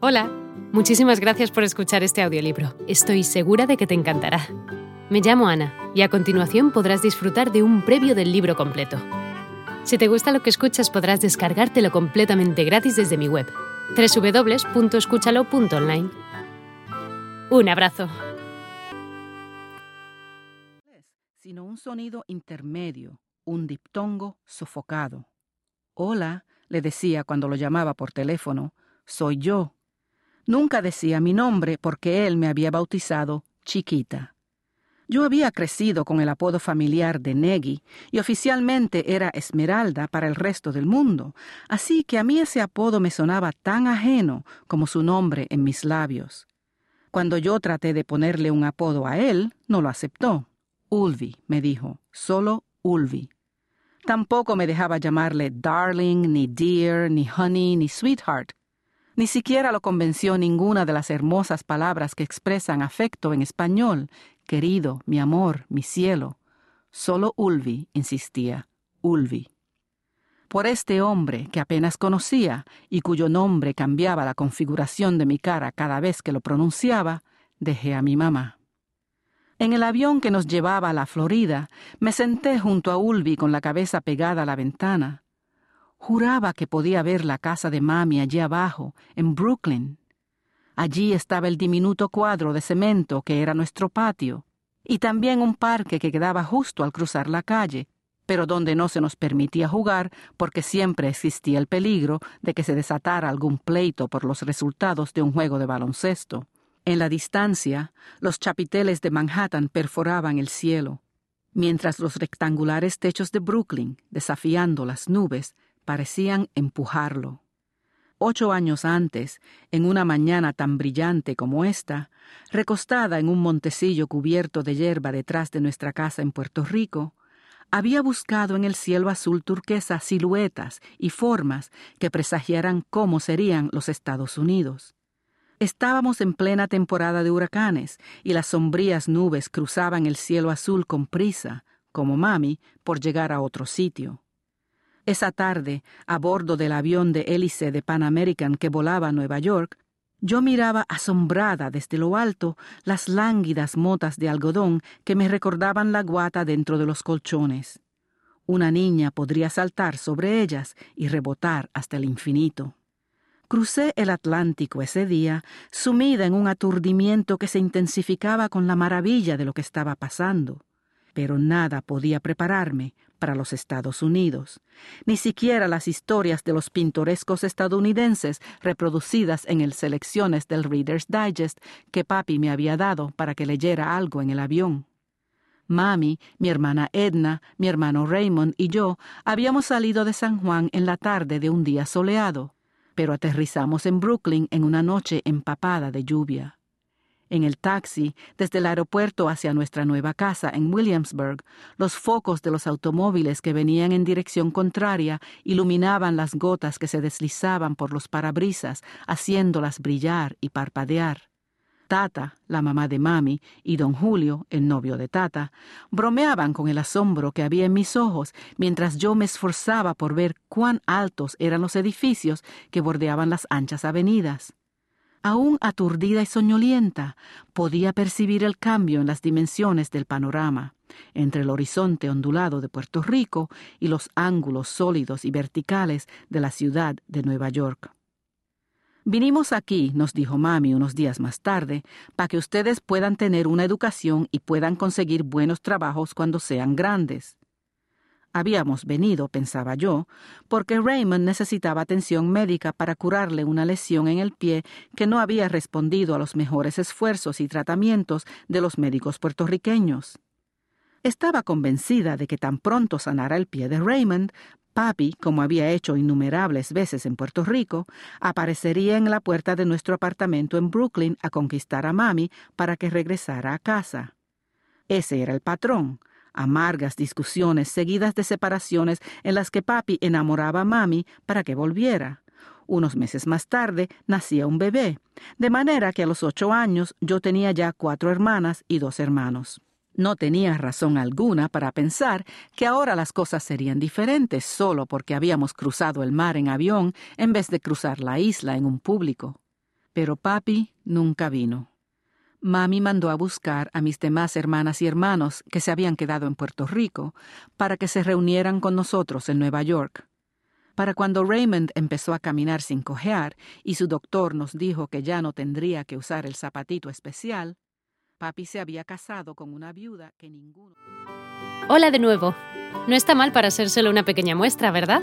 Hola, muchísimas gracias por escuchar este audiolibro. Estoy segura de que te encantará. Me llamo Ana y a continuación podrás disfrutar de un previo del libro completo. Si te gusta lo que escuchas podrás descargártelo completamente gratis desde mi web, www.escúchalo.online. Un abrazo. Sino un sonido intermedio, un diptongo sofocado. Hola, le decía cuando lo llamaba por teléfono, soy yo. Nunca decía mi nombre porque él me había bautizado Chiquita. Yo había crecido con el apodo familiar de Neggy y oficialmente era Esmeralda para el resto del mundo, así que a mí ese apodo me sonaba tan ajeno como su nombre en mis labios. Cuando yo traté de ponerle un apodo a él, no lo aceptó. Ulvi, me dijo, solo Ulvi. Tampoco me dejaba llamarle darling, ni dear, ni honey, ni sweetheart, ni siquiera lo convenció ninguna de las hermosas palabras que expresan afecto en español, querido, mi amor, mi cielo. Solo Ulvi insistía, Ulvi. Por este hombre que apenas conocía y cuyo nombre cambiaba la configuración de mi cara cada vez que lo pronunciaba, dejé a mi mamá. En el avión que nos llevaba a la Florida, me senté junto a Ulvi con la cabeza pegada a la ventana. Juraba que podía ver la casa de mami allí abajo, en Brooklyn. Allí estaba el diminuto cuadro de cemento que era nuestro patio, y también un parque que quedaba justo al cruzar la calle, pero donde no se nos permitía jugar porque siempre existía el peligro de que se desatara algún pleito por los resultados de un juego de baloncesto. En la distancia, los chapiteles de Manhattan perforaban el cielo, mientras los rectangulares techos de Brooklyn, desafiando las nubes, parecían empujarlo. Ocho años antes, en una mañana tan brillante como esta, recostada en un montecillo cubierto de hierba detrás de nuestra casa en Puerto Rico, había buscado en el cielo azul turquesa siluetas y formas que presagiaran cómo serían los Estados Unidos. Estábamos en plena temporada de huracanes y las sombrías nubes cruzaban el cielo azul con prisa, como mami, por llegar a otro sitio. Esa tarde, a bordo del avión de hélice de Pan American que volaba a Nueva York, yo miraba asombrada desde lo alto las lánguidas motas de algodón que me recordaban la guata dentro de los colchones. Una niña podría saltar sobre ellas y rebotar hasta el infinito. Crucé el Atlántico ese día, sumida en un aturdimiento que se intensificaba con la maravilla de lo que estaba pasando pero nada podía prepararme para los Estados Unidos, ni siquiera las historias de los pintorescos estadounidenses reproducidas en el selecciones del Reader's Digest que papi me había dado para que leyera algo en el avión. Mami, mi hermana Edna, mi hermano Raymond y yo habíamos salido de San Juan en la tarde de un día soleado, pero aterrizamos en Brooklyn en una noche empapada de lluvia. En el taxi, desde el aeropuerto hacia nuestra nueva casa en Williamsburg, los focos de los automóviles que venían en dirección contraria iluminaban las gotas que se deslizaban por los parabrisas, haciéndolas brillar y parpadear. Tata, la mamá de Mami, y don Julio, el novio de Tata, bromeaban con el asombro que había en mis ojos mientras yo me esforzaba por ver cuán altos eran los edificios que bordeaban las anchas avenidas. Aún aturdida y soñolienta, podía percibir el cambio en las dimensiones del panorama, entre el horizonte ondulado de Puerto Rico y los ángulos sólidos y verticales de la ciudad de Nueva York. Vinimos aquí, nos dijo mami unos días más tarde, para que ustedes puedan tener una educación y puedan conseguir buenos trabajos cuando sean grandes. Habíamos venido, pensaba yo, porque Raymond necesitaba atención médica para curarle una lesión en el pie que no había respondido a los mejores esfuerzos y tratamientos de los médicos puertorriqueños. Estaba convencida de que tan pronto sanara el pie de Raymond, papi, como había hecho innumerables veces en Puerto Rico, aparecería en la puerta de nuestro apartamento en Brooklyn a conquistar a mami para que regresara a casa. Ese era el patrón, amargas discusiones seguidas de separaciones en las que papi enamoraba a mami para que volviera. Unos meses más tarde nacía un bebé, de manera que a los ocho años yo tenía ya cuatro hermanas y dos hermanos. No tenía razón alguna para pensar que ahora las cosas serían diferentes solo porque habíamos cruzado el mar en avión en vez de cruzar la isla en un público Pero papi nunca vino. Mami mandó a buscar a mis demás hermanas y hermanos que se habían quedado en Puerto Rico para que se reunieran con nosotros en Nueva York. Para cuando Raymond empezó a caminar sin cojear y su doctor nos dijo que ya no tendría que usar el zapatito especial, papi se había casado con una viuda que ninguno. Hola de nuevo. No está mal para ser solo una pequeña muestra, ¿verdad?